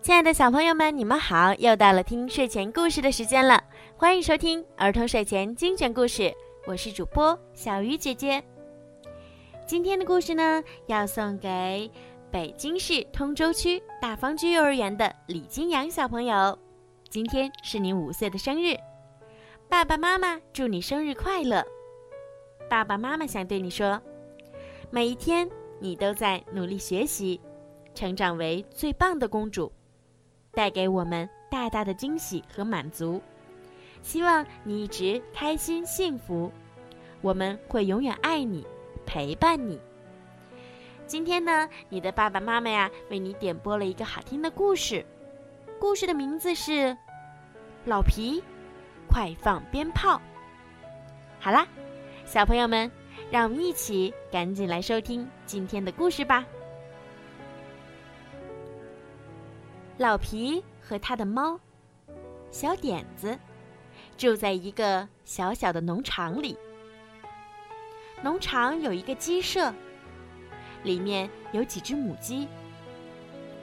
亲爱的小朋友们，你们好！又到了听睡前故事的时间了，欢迎收听儿童睡前精选故事，我是主播小鱼姐姐。今天的故事呢，要送给北京市通州区大方居幼儿园的李金阳小朋友。今天是你五岁的生日，爸爸妈妈祝你生日快乐！爸爸妈妈想对你说，每一天你都在努力学习，成长为最棒的公主，带给我们大大的惊喜和满足。希望你一直开心幸福，我们会永远爱你，陪伴你。今天呢，你的爸爸妈妈呀，为你点播了一个好听的故事，故事的名字是《老皮，快放鞭炮》。好啦。小朋友们，让我们一起赶紧来收听今天的故事吧。老皮和他的猫小点子住在一个小小的农场里。农场有一个鸡舍，里面有几只母鸡；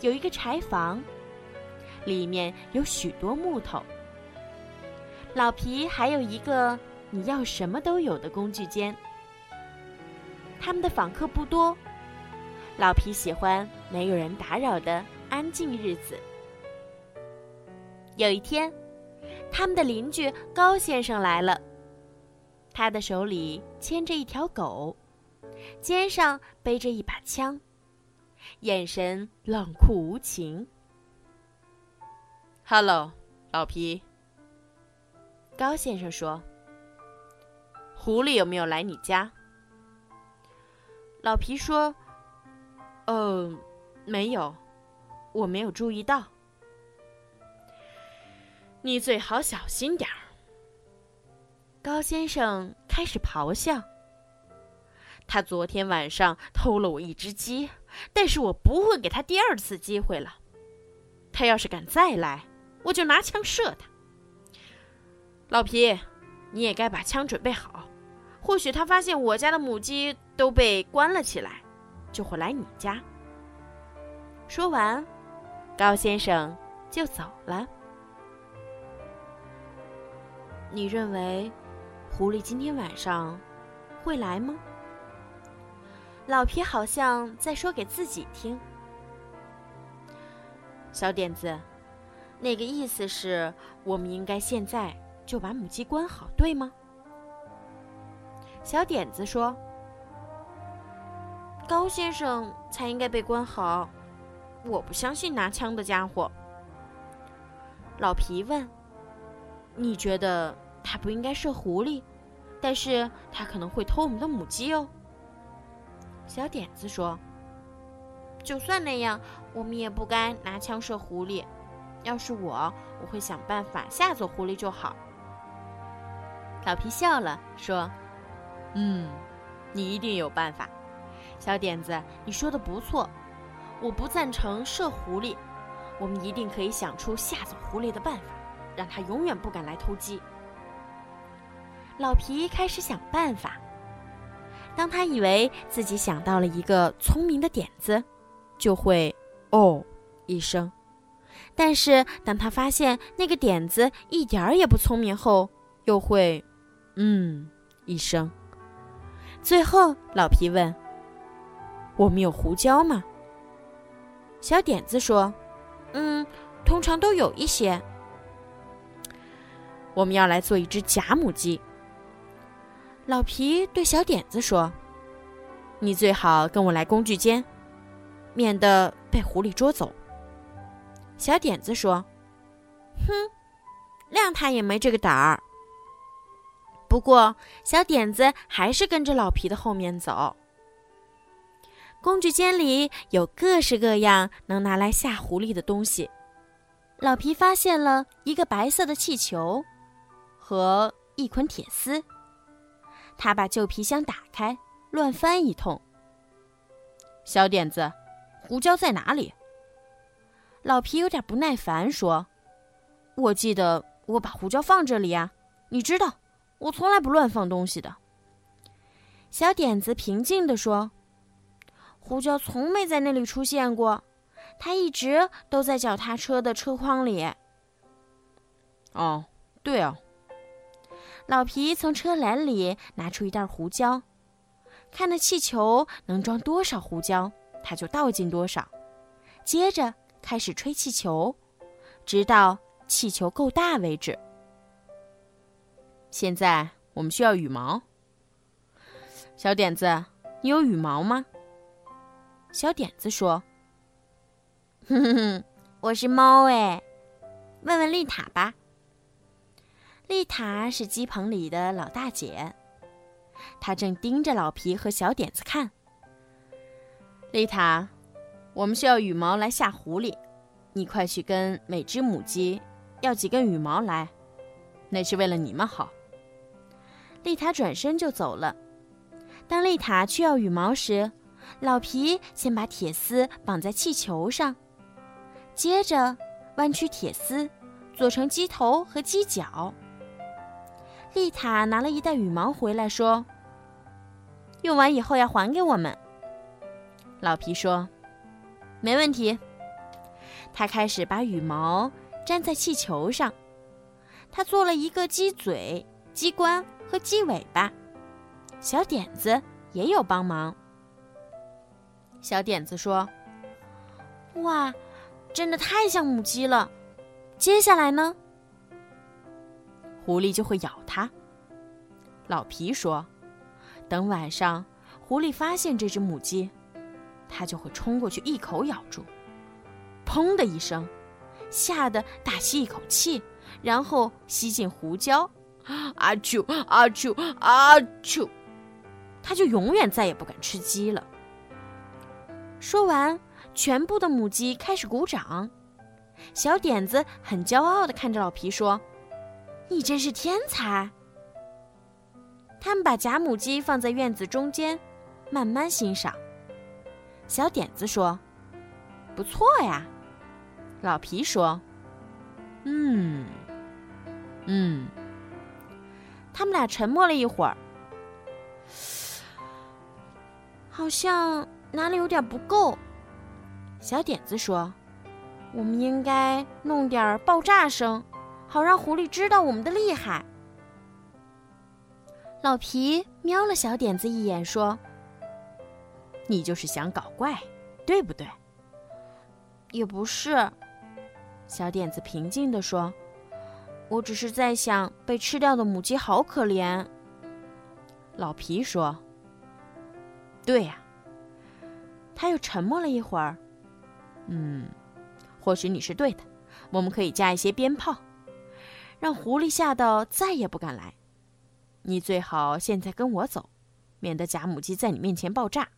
有一个柴房，里面有许多木头。老皮还有一个。你要什么都有的工具间，他们的访客不多。老皮喜欢没有人打扰的安静日子。有一天，他们的邻居高先生来了，他的手里牵着一条狗，肩上背着一把枪，眼神冷酷无情。“Hello，老皮。”高先生说。狐狸有没有来你家？老皮说：“呃，没有，我没有注意到。你最好小心点儿。”高先生开始咆哮：“他昨天晚上偷了我一只鸡，但是我不会给他第二次机会了。他要是敢再来，我就拿枪射他。老皮，你也该把枪准备好。”或许他发现我家的母鸡都被关了起来，就会来你家。说完，高先生就走了。你认为狐狸今天晚上会来吗？老皮好像在说给自己听。小点子，那个意思是我们应该现在就把母鸡关好，对吗？小点子说：“高先生才应该被关好，我不相信拿枪的家伙。”老皮问：“你觉得他不应该射狐狸，但是他可能会偷我们的母鸡哦？”小点子说：“就算那样，我们也不该拿枪射狐狸。要是我，我会想办法吓走狐狸就好。”老皮笑了，说。嗯，你一定有办法，小点子，你说的不错。我不赞成射狐狸，我们一定可以想出吓走狐狸的办法，让他永远不敢来偷鸡。老皮开始想办法。当他以为自己想到了一个聪明的点子，就会“哦”一声；但是当他发现那个点子一点儿也不聪明后，又会“嗯”一声。最后，老皮问：“我们有胡椒吗？”小点子说：“嗯，通常都有一些。”我们要来做一只假母鸡。老皮对小点子说：“你最好跟我来工具间，免得被狐狸捉走。”小点子说：“哼，谅他也没这个胆儿。”不过，小点子还是跟着老皮的后面走。工具间里有各式各样能拿来吓狐狸的东西。老皮发现了一个白色的气球和一捆铁丝。他把旧皮箱打开，乱翻一通。小点子，胡椒在哪里？老皮有点不耐烦说：“我记得我把胡椒放这里呀，你知道。”我从来不乱放东西的。小点子平静地说：“胡椒从没在那里出现过，它一直都在脚踏车的车筐里。哦，对哦。老皮从车篮里拿出一袋胡椒，看那气球能装多少胡椒，他就倒进多少。接着开始吹气球，直到气球够大为止。现在我们需要羽毛。小点子，你有羽毛吗？小点子说：“哼哼哼，我是猫哎，问问丽塔吧。”丽塔是鸡棚里的老大姐，她正盯着老皮和小点子看。丽塔，我们需要羽毛来吓狐狸，你快去跟每只母鸡要几根羽毛来，那是为了你们好。丽塔转身就走了。当丽塔去要羽毛时，老皮先把铁丝绑在气球上，接着弯曲铁丝，做成鸡头和鸡脚。丽塔拿了一袋羽毛回来，说：“用完以后要还给我们。”老皮说：“没问题。”他开始把羽毛粘在气球上，他做了一个鸡嘴、鸡冠和鸡尾巴。小点子也有帮忙。小点子说：“哇，真的太像母鸡了。”接下来呢？狐狸就会咬它。老皮说：“等晚上狐狸发现这只母鸡，它就会冲过去一口咬住，砰的一声，吓得大吸一口气，然后吸进胡椒，阿啾阿啾阿啾，它就永远再也不敢吃鸡了。”说完，全部的母鸡开始鼓掌。小点子很骄傲的看着老皮说。你真是天才！他们把假母鸡放在院子中间，慢慢欣赏。小点子说：“不错呀。”老皮说：“嗯，嗯。”他们俩沉默了一会儿，好像哪里有点不够。小点子说：“我们应该弄点爆炸声。”好让狐狸知道我们的厉害。老皮瞄了小点子一眼，说：“你就是想搞怪，对不对？”“也不是。”小点子平静地说：“我只是在想，被吃掉的母鸡好可怜。”老皮说：“对呀。”他又沉默了一会儿，“嗯，或许你是对的，我们可以加一些鞭炮。”让狐狸吓到再也不敢来。你最好现在跟我走，免得假母鸡在你面前爆炸。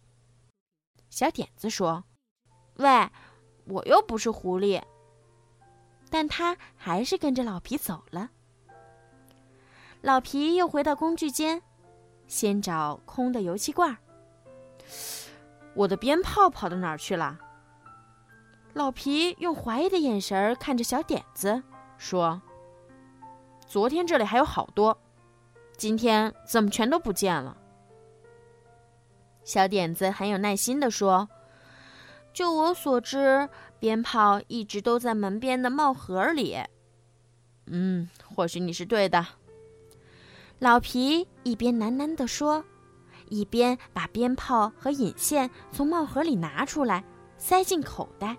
小点子说：“喂，我又不是狐狸。”但他还是跟着老皮走了。老皮又回到工具间，先找空的油漆罐。我的鞭炮跑到哪儿去了？老皮用怀疑的眼神看着小点子，说。昨天这里还有好多，今天怎么全都不见了？小点子很有耐心地说：“就我所知，鞭炮一直都在门边的帽盒里。”嗯，或许你是对的。老皮一边喃喃地说，一边把鞭炮和引线从帽盒里拿出来，塞进口袋。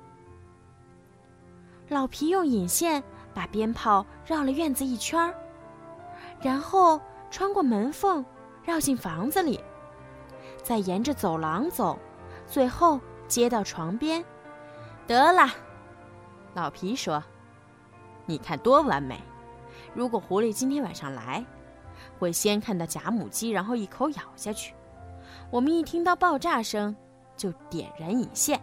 老皮用引线。把鞭炮绕了院子一圈儿，然后穿过门缝，绕进房子里，再沿着走廊走，最后接到床边。得了，老皮说：“你看多完美！如果狐狸今天晚上来，会先看到假母鸡，然后一口咬下去。我们一听到爆炸声，就点燃引线，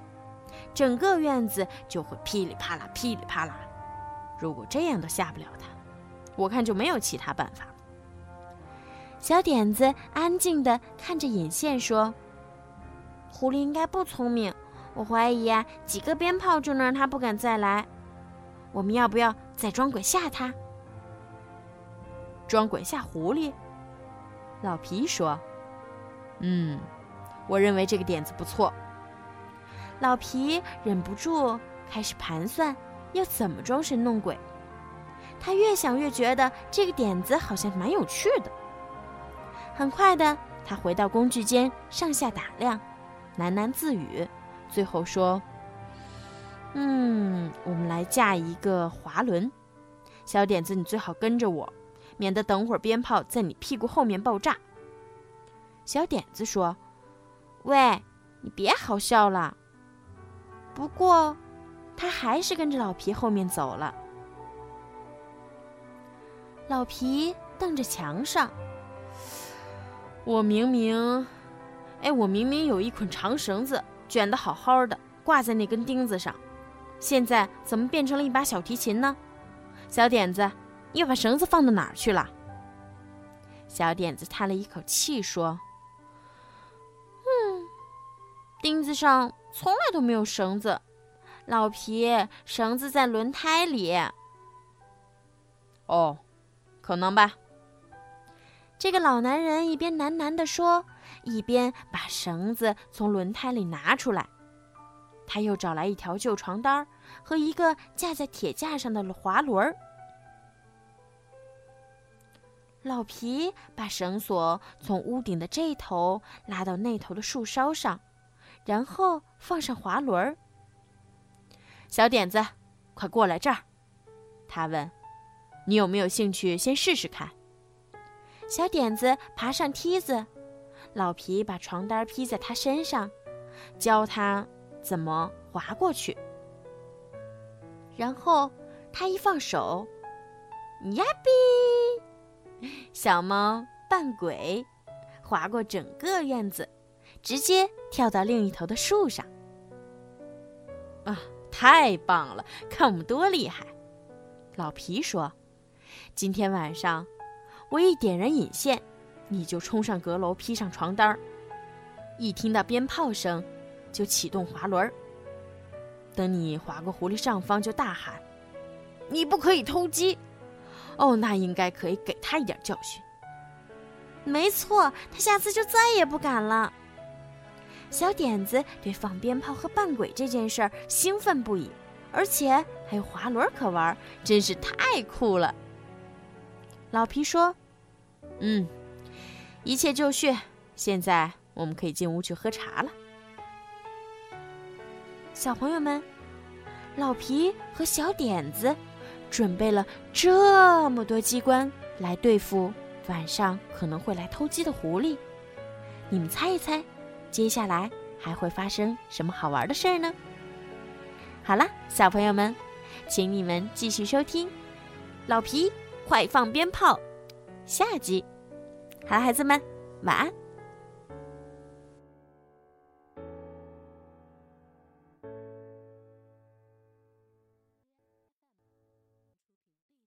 整个院子就会噼里啪啦，噼里啪啦。”如果这样都吓不了他，我看就没有其他办法了。小点子安静地看着引线说：“狐狸应该不聪明，我怀疑啊，几个鞭炮就能让他不敢再来。我们要不要再装鬼吓他？装鬼吓狐狸？”老皮说：“嗯，我认为这个点子不错。”老皮忍不住开始盘算要怎么装神弄鬼。他越想越觉得这个点子好像蛮有趣的。很快的，他回到工具间，上下打量，喃喃自语，最后说：“嗯，我们来架一个滑轮。小点子，你最好跟着我，免得等会儿鞭炮在你屁股后面爆炸。”小点子说：“喂，你别好笑了。”不过，他还是跟着老皮后面走了。老皮瞪着墙上，我明明，哎，我明明有一捆长绳子卷得好好的，挂在那根钉子上，现在怎么变成了一把小提琴呢？小点子，你又把绳子放到哪儿去了？小点子叹了一口气说：“嗯，钉子上从来都没有绳子。老皮，绳子在轮胎里。”哦。可能吧。这个老男人一边喃喃地说，一边把绳子从轮胎里拿出来。他又找来一条旧床单和一个架在铁架上的滑轮儿。老皮把绳索从屋顶的这头拉到那头的树梢上，然后放上滑轮儿。小点子，快过来这儿，他问。你有没有兴趣先试试看？小点子爬上梯子，老皮把床单披在他身上，教他怎么滑过去。然后他一放手，呀比，小猫扮鬼，滑过整个院子，直接跳到另一头的树上。啊，太棒了！看我们多厉害！老皮说。今天晚上，我一点燃引线，你就冲上阁楼，披上床单儿。一听到鞭炮声，就启动滑轮儿。等你划过狐狸上方，就大喊：“你不可以偷鸡！”哦，那应该可以给他一点教训。没错，他下次就再也不敢了。小点子对放鞭炮和扮鬼这件事儿兴奋不已，而且还有滑轮可玩，真是太酷了。老皮说：“嗯，一切就绪，现在我们可以进屋去喝茶了。”小朋友们，老皮和小点子准备了这么多机关来对付晚上可能会来偷鸡的狐狸。你们猜一猜，接下来还会发生什么好玩的事儿呢？好了，小朋友们，请你们继续收听老皮。快放鞭炮！下集，好了，孩子们，晚安。